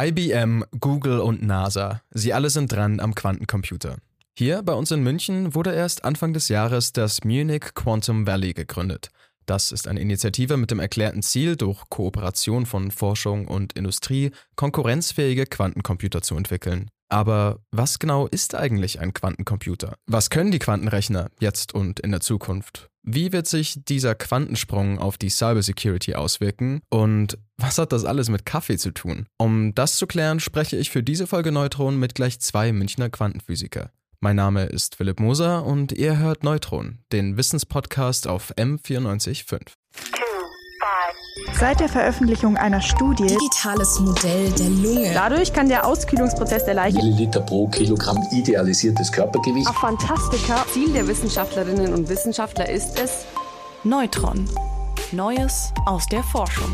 IBM, Google und NASA, sie alle sind dran am Quantencomputer. Hier bei uns in München wurde erst Anfang des Jahres das Munich Quantum Valley gegründet. Das ist eine Initiative mit dem erklärten Ziel, durch Kooperation von Forschung und Industrie konkurrenzfähige Quantencomputer zu entwickeln. Aber was genau ist eigentlich ein Quantencomputer? Was können die Quantenrechner jetzt und in der Zukunft? Wie wird sich dieser Quantensprung auf die Cybersecurity auswirken? Und was hat das alles mit Kaffee zu tun? Um das zu klären, spreche ich für diese Folge Neutron mit gleich zwei Münchner Quantenphysiker. Mein Name ist Philipp Moser und ihr hört Neutron, den Wissenspodcast auf M945. Seit der Veröffentlichung einer Studie Digitales Modell der Lunge. Dadurch kann der Auskühlungsprozess der Leiche Milliliter pro Kilogramm idealisiertes Körpergewicht. Fantastika Ziel der Wissenschaftlerinnen und Wissenschaftler ist es, Neutron. Neues aus der Forschung.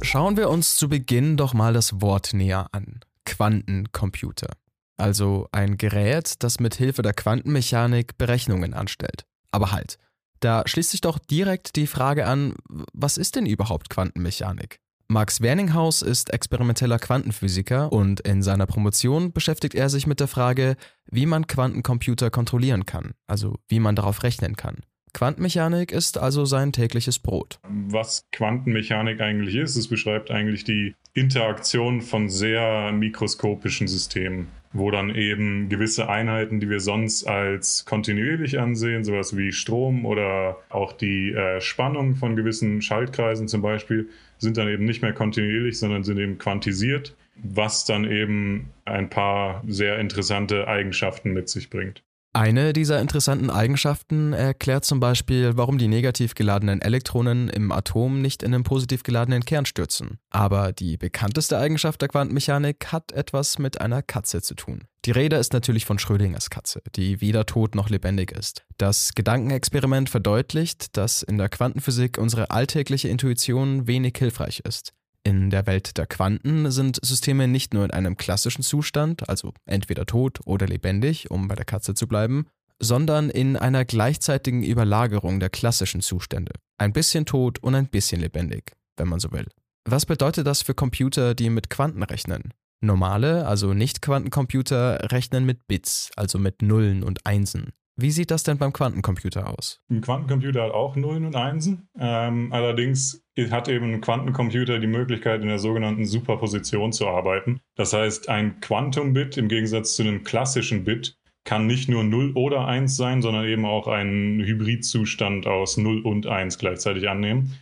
Schauen wir uns zu Beginn doch mal das Wort näher an. Quantencomputer. Also ein Gerät, das mit Hilfe der Quantenmechanik Berechnungen anstellt. Aber halt, da schließt sich doch direkt die Frage an, was ist denn überhaupt Quantenmechanik? Max Werninghaus ist experimenteller Quantenphysiker und in seiner Promotion beschäftigt er sich mit der Frage, wie man Quantencomputer kontrollieren kann, also wie man darauf rechnen kann. Quantenmechanik ist also sein tägliches Brot. Was Quantenmechanik eigentlich ist, es beschreibt eigentlich die Interaktion von sehr mikroskopischen Systemen, wo dann eben gewisse Einheiten, die wir sonst als kontinuierlich ansehen, sowas wie Strom oder auch die äh, Spannung von gewissen Schaltkreisen zum Beispiel, sind dann eben nicht mehr kontinuierlich, sondern sind eben quantisiert, was dann eben ein paar sehr interessante Eigenschaften mit sich bringt. Eine dieser interessanten Eigenschaften erklärt zum Beispiel, warum die negativ geladenen Elektronen im Atom nicht in den positiv geladenen Kern stürzen. Aber die bekannteste Eigenschaft der Quantenmechanik hat etwas mit einer Katze zu tun. Die Rede ist natürlich von Schrödingers Katze, die weder tot noch lebendig ist. Das Gedankenexperiment verdeutlicht, dass in der Quantenphysik unsere alltägliche Intuition wenig hilfreich ist. In der Welt der Quanten sind Systeme nicht nur in einem klassischen Zustand, also entweder tot oder lebendig, um bei der Katze zu bleiben, sondern in einer gleichzeitigen Überlagerung der klassischen Zustände. Ein bisschen tot und ein bisschen lebendig, wenn man so will. Was bedeutet das für Computer, die mit Quanten rechnen? Normale, also Nicht-Quantencomputer, rechnen mit Bits, also mit Nullen und Einsen. Wie sieht das denn beim Quantencomputer aus? Ein Quantencomputer hat auch Nullen und Einsen. Ähm, allerdings hat eben ein Quantencomputer die Möglichkeit, in der sogenannten Superposition zu arbeiten. Das heißt, ein Quantum-Bit im Gegensatz zu einem klassischen Bit kann nicht nur 0 oder 1 sein, sondern eben auch einen Hybridzustand aus 0 und 1 gleichzeitig annehmen.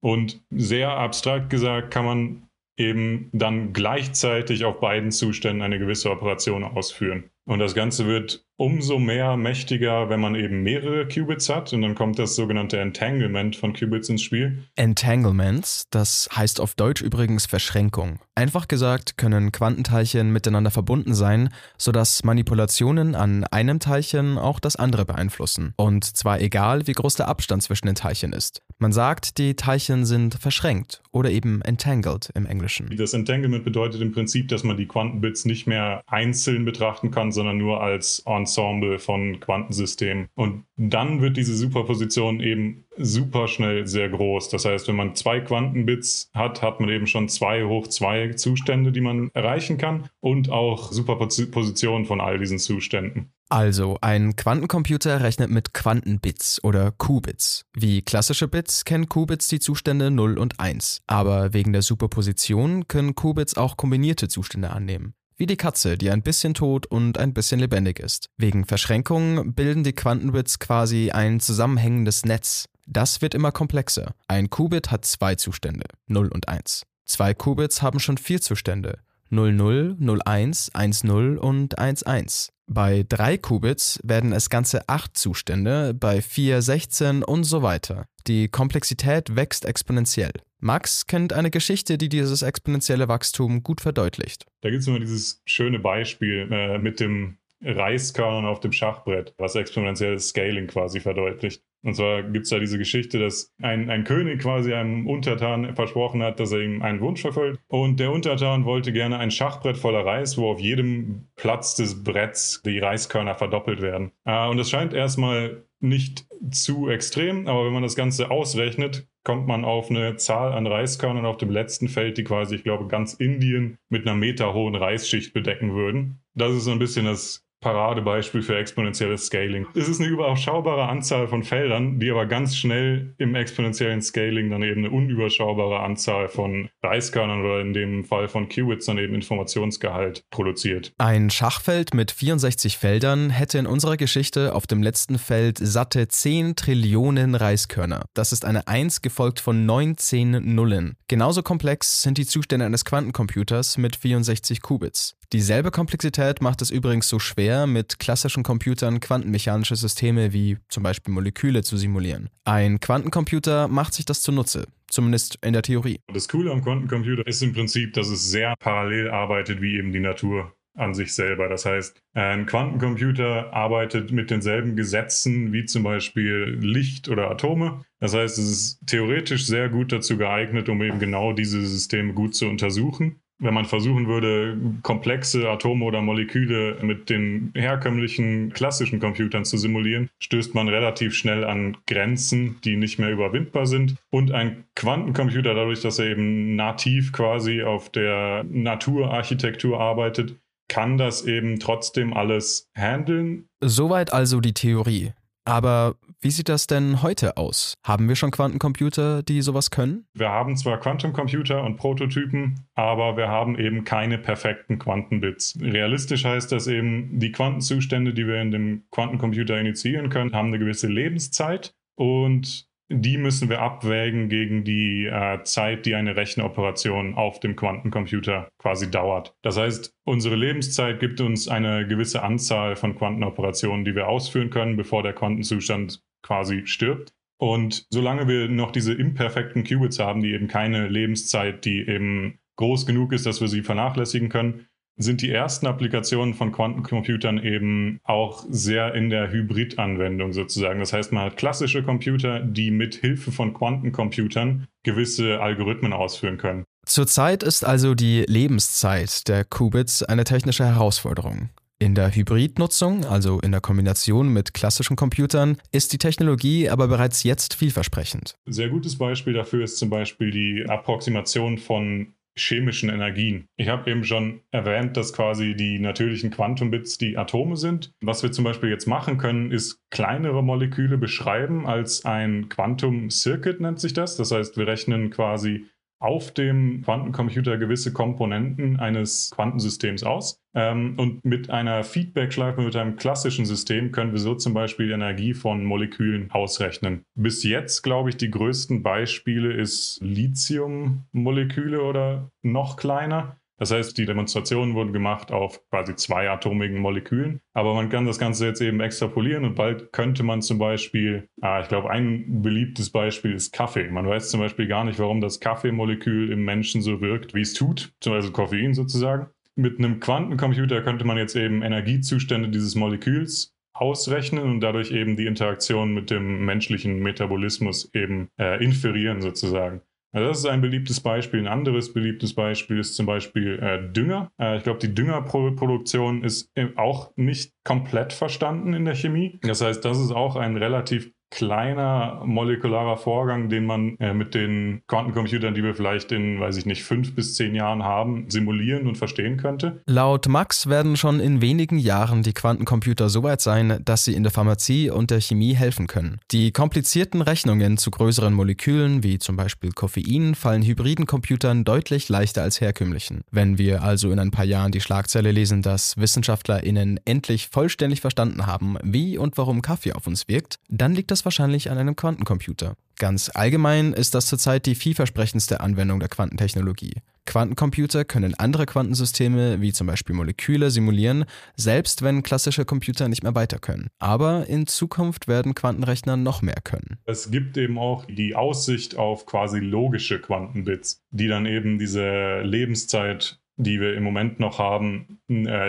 Und sehr abstrakt gesagt kann man eben dann gleichzeitig auf beiden Zuständen eine gewisse Operation ausführen. Und das Ganze wird umso mehr mächtiger, wenn man eben mehrere Qubits hat. Und dann kommt das sogenannte Entanglement von Qubits ins Spiel. Entanglements, das heißt auf Deutsch übrigens Verschränkung. Einfach gesagt können Quantenteilchen miteinander verbunden sein, sodass Manipulationen an einem Teilchen auch das andere beeinflussen. Und zwar egal, wie groß der Abstand zwischen den Teilchen ist. Man sagt, die Teilchen sind verschränkt oder eben entangled im Englischen. Das Entanglement bedeutet im Prinzip, dass man die Quantenbits nicht mehr einzeln betrachten kann, sondern nur als Ensemble von Quantensystemen. Und dann wird diese Superposition eben super schnell sehr groß. Das heißt, wenn man zwei Quantenbits hat, hat man eben schon zwei hoch zwei Zustände, die man erreichen kann und auch Superpositionen von all diesen Zuständen. Also, ein Quantencomputer rechnet mit Quantenbits oder Qubits. Wie klassische Bits kennen Qubits die Zustände 0 und 1. Aber wegen der Superposition können Qubits auch kombinierte Zustände annehmen. Wie die Katze, die ein bisschen tot und ein bisschen lebendig ist. Wegen Verschränkung bilden die Quantenbits quasi ein zusammenhängendes Netz. Das wird immer komplexer. Ein Qubit hat zwei Zustände, 0 und 1. Zwei Qubits haben schon vier Zustände, 00, 01, 10 und 11. Bei drei Qubits werden es ganze acht Zustände, bei vier 16 und so weiter. Die Komplexität wächst exponentiell. Max kennt eine Geschichte, die dieses exponentielle Wachstum gut verdeutlicht. Da gibt es immer dieses schöne Beispiel äh, mit dem Reiskörnern auf dem Schachbrett, was exponentielles Scaling quasi verdeutlicht. Und zwar gibt es da diese Geschichte, dass ein, ein König quasi einem Untertan versprochen hat, dass er ihm einen Wunsch verfolgt. Und der Untertan wollte gerne ein Schachbrett voller Reis, wo auf jedem Platz des Bretts die Reiskörner verdoppelt werden. Äh, und es scheint erstmal nicht zu extrem, aber wenn man das Ganze ausrechnet, kommt man auf eine Zahl an Reiskörnern auf dem letzten Feld, die quasi, ich glaube, ganz Indien mit einer meterhohen Reisschicht bedecken würden. Das ist so ein bisschen das Paradebeispiel für exponentielles Scaling. Es ist eine überschaubare Anzahl von Feldern, die aber ganz schnell im exponentiellen Scaling dann eben eine unüberschaubare Anzahl von Reiskörnern oder in dem Fall von Qubits dann eben Informationsgehalt produziert. Ein Schachfeld mit 64 Feldern hätte in unserer Geschichte auf dem letzten Feld satte 10 Trillionen Reiskörner. Das ist eine 1 gefolgt von 19 Nullen. Genauso komplex sind die Zustände eines Quantencomputers mit 64 Qubits. Dieselbe Komplexität macht es übrigens so schwer, mit klassischen Computern quantenmechanische Systeme wie zum Beispiel Moleküle zu simulieren. Ein Quantencomputer macht sich das zunutze, zumindest in der Theorie. Das Coole am Quantencomputer ist im Prinzip, dass es sehr parallel arbeitet wie eben die Natur an sich selber. Das heißt, ein Quantencomputer arbeitet mit denselben Gesetzen wie zum Beispiel Licht oder Atome. Das heißt, es ist theoretisch sehr gut dazu geeignet, um eben genau diese Systeme gut zu untersuchen wenn man versuchen würde, komplexe Atome oder Moleküle mit den herkömmlichen klassischen Computern zu simulieren, stößt man relativ schnell an Grenzen, die nicht mehr überwindbar sind. Und ein Quantencomputer, dadurch, dass er eben nativ quasi auf der Naturarchitektur arbeitet, kann das eben trotzdem alles handeln. Soweit also die Theorie. Aber wie sieht das denn heute aus? Haben wir schon Quantencomputer, die sowas können? Wir haben zwar Quantencomputer und Prototypen, aber wir haben eben keine perfekten Quantenbits. Realistisch heißt das eben, die Quantenzustände, die wir in dem Quantencomputer initiieren können, haben eine gewisse Lebenszeit und die müssen wir abwägen gegen die äh, Zeit, die eine Rechenoperation auf dem Quantencomputer quasi dauert. Das heißt, unsere Lebenszeit gibt uns eine gewisse Anzahl von Quantenoperationen, die wir ausführen können, bevor der Quantenzustand quasi stirbt. Und solange wir noch diese imperfekten Qubits haben, die eben keine Lebenszeit, die eben groß genug ist, dass wir sie vernachlässigen können, sind die ersten Applikationen von Quantencomputern eben auch sehr in der Hybrid-Anwendung sozusagen. Das heißt, man hat klassische Computer, die mit Hilfe von Quantencomputern gewisse Algorithmen ausführen können. Zurzeit ist also die Lebenszeit der Qubits eine technische Herausforderung. In der Hybridnutzung, also in der Kombination mit klassischen Computern, ist die Technologie aber bereits jetzt vielversprechend. Sehr gutes Beispiel dafür ist zum Beispiel die Approximation von chemischen Energien. Ich habe eben schon erwähnt, dass quasi die natürlichen Quantumbits die Atome sind. Was wir zum Beispiel jetzt machen können, ist kleinere Moleküle beschreiben als ein Quantum Circuit nennt sich das. Das heißt, wir rechnen quasi auf dem Quantencomputer gewisse Komponenten eines Quantensystems aus. Ähm, und mit einer Feedback-Schleife, mit einem klassischen System können wir so zum Beispiel die Energie von Molekülen ausrechnen. Bis jetzt, glaube ich, die größten Beispiele ist Lithium-Moleküle oder noch kleiner. Das heißt, die Demonstrationen wurden gemacht auf quasi zweiatomigen Molekülen. Aber man kann das Ganze jetzt eben extrapolieren und bald könnte man zum Beispiel, ah, ich glaube, ein beliebtes Beispiel ist Kaffee. Man weiß zum Beispiel gar nicht, warum das Kaffeemolekül im Menschen so wirkt, wie es tut, zum Beispiel Koffein sozusagen. Mit einem Quantencomputer könnte man jetzt eben Energiezustände dieses Moleküls ausrechnen und dadurch eben die Interaktion mit dem menschlichen Metabolismus eben äh, inferieren sozusagen. Also das ist ein beliebtes Beispiel. Ein anderes beliebtes Beispiel ist zum Beispiel äh, Dünger. Äh, ich glaube, die Düngerproduktion ist äh, auch nicht komplett verstanden in der Chemie. Das heißt, das ist auch ein relativ kleiner molekularer Vorgang, den man äh, mit den Quantencomputern, die wir vielleicht in, weiß ich nicht, fünf bis zehn Jahren haben, simulieren und verstehen könnte. Laut Max werden schon in wenigen Jahren die Quantencomputer so weit sein, dass sie in der Pharmazie und der Chemie helfen können. Die komplizierten Rechnungen zu größeren Molekülen, wie zum Beispiel Koffein, fallen hybriden Computern deutlich leichter als herkömmlichen. Wenn wir also in ein paar Jahren die Schlagzeile lesen, dass WissenschaftlerInnen endlich vollständig verstanden haben, wie und warum Kaffee auf uns wirkt, dann liegt das wahrscheinlich an einem Quantencomputer. Ganz allgemein ist das zurzeit die vielversprechendste Anwendung der Quantentechnologie. Quantencomputer können andere Quantensysteme, wie zum Beispiel Moleküle, simulieren, selbst wenn klassische Computer nicht mehr weiter können. Aber in Zukunft werden Quantenrechner noch mehr können. Es gibt eben auch die Aussicht auf quasi logische Quantenbits, die dann eben diese Lebenszeit die wir im Moment noch haben,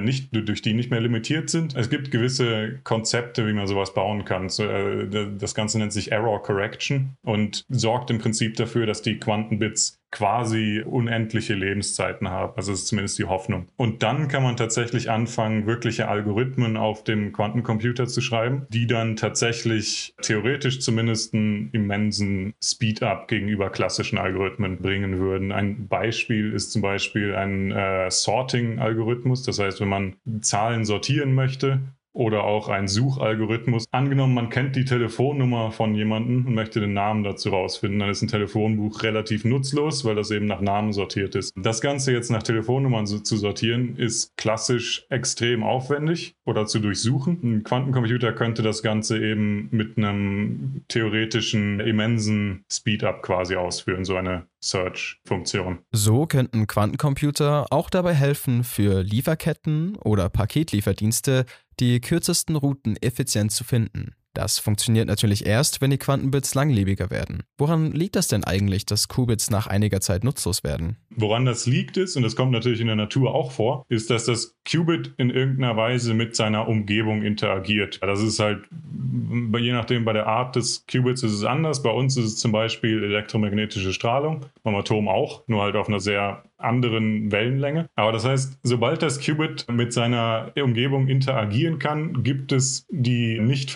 nicht, durch die nicht mehr limitiert sind. Es gibt gewisse Konzepte, wie man sowas bauen kann. Äh, das Ganze nennt sich Error Correction und sorgt im Prinzip dafür, dass die Quantenbits quasi unendliche Lebenszeiten haben. Also ist zumindest die Hoffnung. Und dann kann man tatsächlich anfangen, wirkliche Algorithmen auf dem Quantencomputer zu schreiben, die dann tatsächlich theoretisch zumindest einen immensen Speed-up gegenüber klassischen Algorithmen bringen würden. Ein Beispiel ist zum Beispiel ein äh, Sorting-Algorithmus. Das heißt, wenn man Zahlen sortieren möchte, oder auch ein Suchalgorithmus. Angenommen, man kennt die Telefonnummer von jemandem und möchte den Namen dazu rausfinden, dann ist ein Telefonbuch relativ nutzlos, weil das eben nach Namen sortiert ist. Das Ganze jetzt nach Telefonnummern zu sortieren, ist klassisch extrem aufwendig oder zu durchsuchen. Ein Quantencomputer könnte das Ganze eben mit einem theoretischen immensen Speedup quasi ausführen, so eine Search-Funktion. So könnten Quantencomputer auch dabei helfen, für Lieferketten oder Paketlieferdienste die kürzesten Routen effizient zu finden. Das funktioniert natürlich erst, wenn die Quantenbits langlebiger werden. Woran liegt das denn eigentlich, dass Qubits nach einiger Zeit nutzlos werden? Woran das liegt ist, und das kommt natürlich in der Natur auch vor, ist, dass das Qubit in irgendeiner Weise mit seiner Umgebung interagiert. Das ist halt, je nachdem, bei der Art des Qubits ist es anders. Bei uns ist es zum Beispiel elektromagnetische Strahlung, beim Atom auch, nur halt auf einer sehr anderen Wellenlänge. Aber das heißt, sobald das Qubit mit seiner Umgebung interagieren kann, gibt es die nicht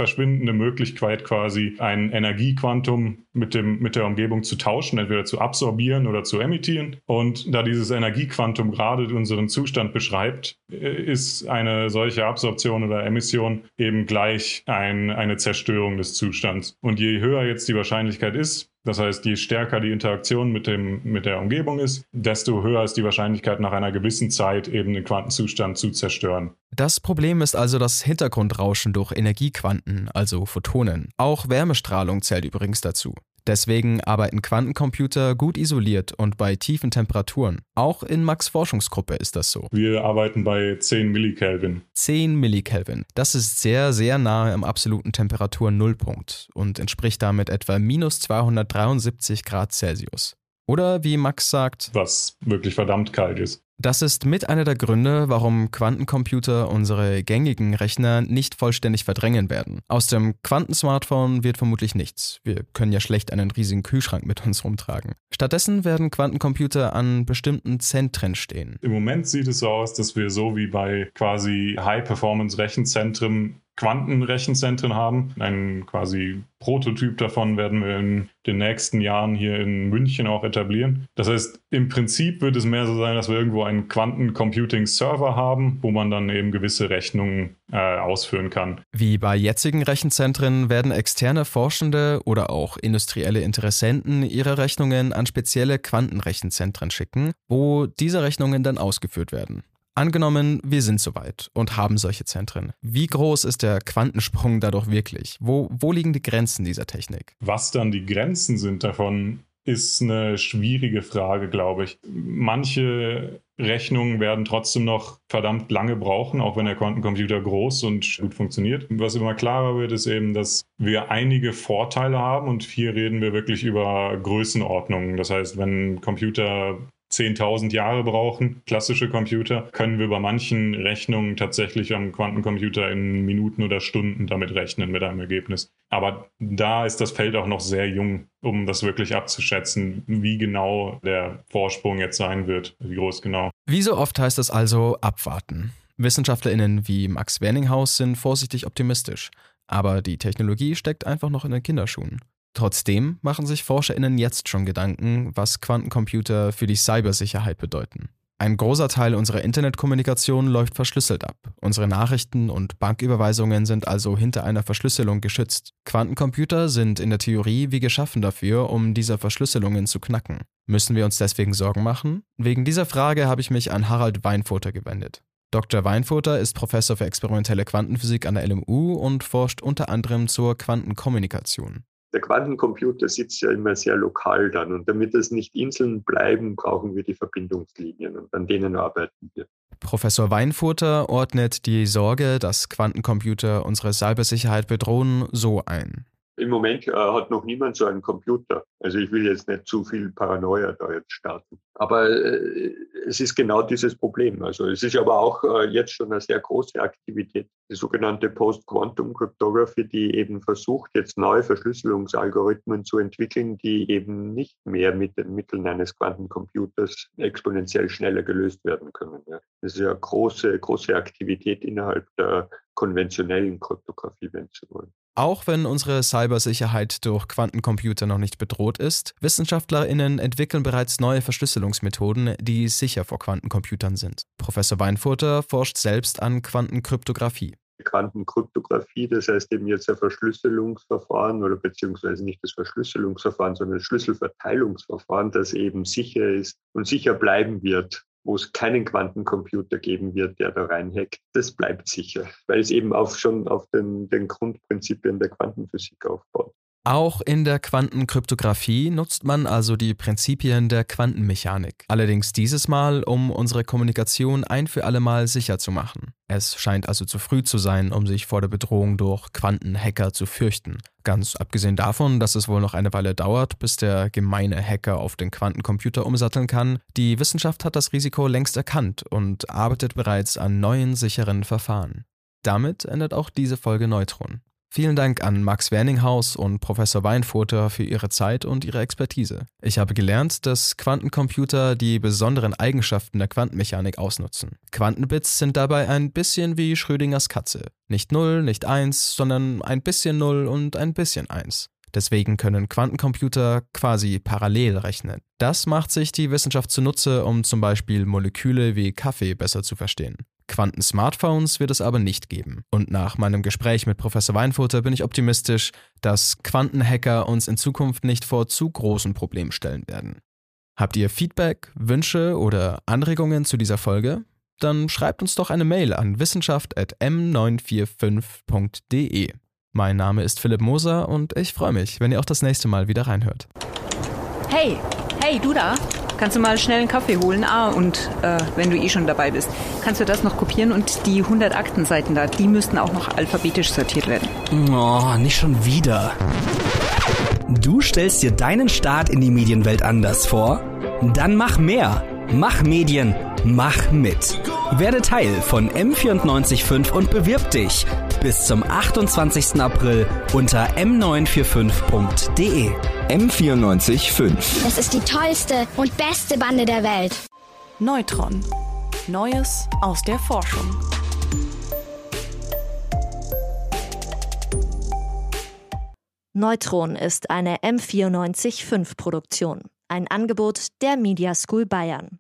verschwindende Möglichkeit, quasi ein Energiequantum mit, dem, mit der Umgebung zu tauschen, entweder zu absorbieren oder zu emittieren. Und da dieses Energiequantum gerade unseren Zustand beschreibt, ist eine solche Absorption oder Emission eben gleich ein, eine Zerstörung des Zustands. Und je höher jetzt die Wahrscheinlichkeit ist, das heißt, je stärker die Interaktion mit, dem, mit der Umgebung ist, desto höher ist die Wahrscheinlichkeit, nach einer gewissen Zeit eben den Quantenzustand zu zerstören. Das Problem ist also das Hintergrundrauschen durch Energiequanten, also Photonen. Auch Wärmestrahlung zählt übrigens dazu. Deswegen arbeiten Quantencomputer gut isoliert und bei tiefen Temperaturen. Auch in Max Forschungsgruppe ist das so. Wir arbeiten bei 10 Millikelvin. 10 Millikelvin. Das ist sehr, sehr nahe am absoluten Temperatur-Nullpunkt und entspricht damit etwa minus 273 Grad Celsius. Oder wie Max sagt, was wirklich verdammt kalt ist. Das ist mit einer der Gründe, warum Quantencomputer unsere gängigen Rechner nicht vollständig verdrängen werden. Aus dem Quantensmartphone wird vermutlich nichts. Wir können ja schlecht einen riesigen Kühlschrank mit uns rumtragen. Stattdessen werden Quantencomputer an bestimmten Zentren stehen. Im Moment sieht es so aus, dass wir so wie bei quasi High-Performance-Rechenzentren Quantenrechenzentren haben. Ein quasi Prototyp davon werden wir in den nächsten Jahren hier in München auch etablieren. Das heißt, im Prinzip wird es mehr so sein, dass wir irgendwo einen Quantencomputing-Server haben, wo man dann eben gewisse Rechnungen äh, ausführen kann. Wie bei jetzigen Rechenzentren werden externe Forschende oder auch industrielle Interessenten ihre Rechnungen an spezielle Quantenrechenzentren schicken, wo diese Rechnungen dann ausgeführt werden. Angenommen, wir sind soweit und haben solche Zentren. Wie groß ist der Quantensprung dadurch wirklich? Wo, wo liegen die Grenzen dieser Technik? Was dann die Grenzen sind davon, ist eine schwierige Frage, glaube ich. Manche Rechnungen werden trotzdem noch verdammt lange brauchen, auch wenn der Quantencomputer groß und gut funktioniert. Was immer klarer wird, ist eben, dass wir einige Vorteile haben und hier reden wir wirklich über Größenordnungen. Das heißt, wenn Computer 10.000 Jahre brauchen, klassische Computer, können wir bei manchen Rechnungen tatsächlich am Quantencomputer in Minuten oder Stunden damit rechnen mit einem Ergebnis. Aber da ist das Feld auch noch sehr jung, um das wirklich abzuschätzen, wie genau der Vorsprung jetzt sein wird, wie groß genau. Wie so oft heißt es also abwarten. WissenschaftlerInnen wie Max Werninghaus sind vorsichtig optimistisch, aber die Technologie steckt einfach noch in den Kinderschuhen. Trotzdem machen sich ForscherInnen jetzt schon Gedanken, was Quantencomputer für die Cybersicherheit bedeuten. Ein großer Teil unserer Internetkommunikation läuft verschlüsselt ab. Unsere Nachrichten und Banküberweisungen sind also hinter einer Verschlüsselung geschützt. Quantencomputer sind in der Theorie wie geschaffen dafür, um diese Verschlüsselungen zu knacken. Müssen wir uns deswegen Sorgen machen? Wegen dieser Frage habe ich mich an Harald Weinfurter gewendet. Dr. Weinfurter ist Professor für experimentelle Quantenphysik an der LMU und forscht unter anderem zur Quantenkommunikation der Quantencomputer sitzt ja immer sehr lokal dann. Und damit es nicht Inseln bleiben, brauchen wir die Verbindungslinien und an denen arbeiten wir. Professor Weinfurter ordnet die Sorge, dass Quantencomputer unsere Cybersicherheit bedrohen, so ein. Im Moment äh, hat noch niemand so einen Computer. Also ich will jetzt nicht zu viel Paranoia da jetzt starten. Aber äh, es ist genau dieses Problem. Also es ist aber auch äh, jetzt schon eine sehr große Aktivität, die sogenannte Post-Quantum Cryptography, die eben versucht, jetzt neue Verschlüsselungsalgorithmen zu entwickeln, die eben nicht mehr mit den Mitteln eines Quantencomputers exponentiell schneller gelöst werden können. Ja. Das ist ja große, große Aktivität innerhalb der konventionellen Kryptographie, wenn Sie wollen. Auch wenn unsere Cybersicherheit durch Quantencomputer noch nicht bedroht ist, WissenschaftlerInnen entwickeln bereits neue Verschlüsselungsmethoden, die sicher vor Quantencomputern sind. Professor Weinfurter forscht selbst an Quantenkryptographie. Quantenkryptographie, das heißt eben jetzt ein Verschlüsselungsverfahren oder beziehungsweise nicht das Verschlüsselungsverfahren, sondern das Schlüsselverteilungsverfahren, das eben sicher ist und sicher bleiben wird wo es keinen Quantencomputer geben wird, der da reinhackt, das bleibt sicher, weil es eben auch schon auf den, den Grundprinzipien der Quantenphysik aufbaut. Auch in der Quantenkryptographie nutzt man also die Prinzipien der Quantenmechanik. Allerdings dieses Mal, um unsere Kommunikation ein für alle Mal sicher zu machen. Es scheint also zu früh zu sein, um sich vor der Bedrohung durch Quantenhacker zu fürchten. Ganz abgesehen davon, dass es wohl noch eine Weile dauert, bis der gemeine Hacker auf den Quantencomputer umsatteln kann, die Wissenschaft hat das Risiko längst erkannt und arbeitet bereits an neuen sicheren Verfahren. Damit endet auch diese Folge Neutron. Vielen Dank an Max Werninghaus und Professor Weinfurter für ihre Zeit und ihre Expertise. Ich habe gelernt, dass Quantencomputer die besonderen Eigenschaften der Quantenmechanik ausnutzen. Quantenbits sind dabei ein bisschen wie Schrödingers Katze. Nicht 0, nicht 1, sondern ein bisschen 0 und ein bisschen 1. Deswegen können Quantencomputer quasi parallel rechnen. Das macht sich die Wissenschaft zunutze, um zum Beispiel Moleküle wie Kaffee besser zu verstehen. Quanten-Smartphones wird es aber nicht geben. Und nach meinem Gespräch mit Professor Weinfurter bin ich optimistisch, dass Quantenhacker uns in Zukunft nicht vor zu großen Problemen stellen werden. Habt ihr Feedback, Wünsche oder Anregungen zu dieser Folge? Dann schreibt uns doch eine Mail an wissenschaft.m945.de. Mein Name ist Philipp Moser und ich freue mich, wenn ihr auch das nächste Mal wieder reinhört. Hey, hey, du da? Kannst du mal schnell einen Kaffee holen? Ah, und äh, wenn du eh schon dabei bist, kannst du das noch kopieren und die 100 Aktenseiten da, die müssten auch noch alphabetisch sortiert werden. Oh, nicht schon wieder. Du stellst dir deinen Start in die Medienwelt anders vor? Dann mach mehr. Mach Medien. Mach mit. Werde Teil von M945 und bewirb dich bis zum 28. April unter m945.de. M945. Es ist die tollste und beste Bande der Welt. Neutron. Neues aus der Forschung. Neutron ist eine M945 Produktion, ein Angebot der Media School Bayern.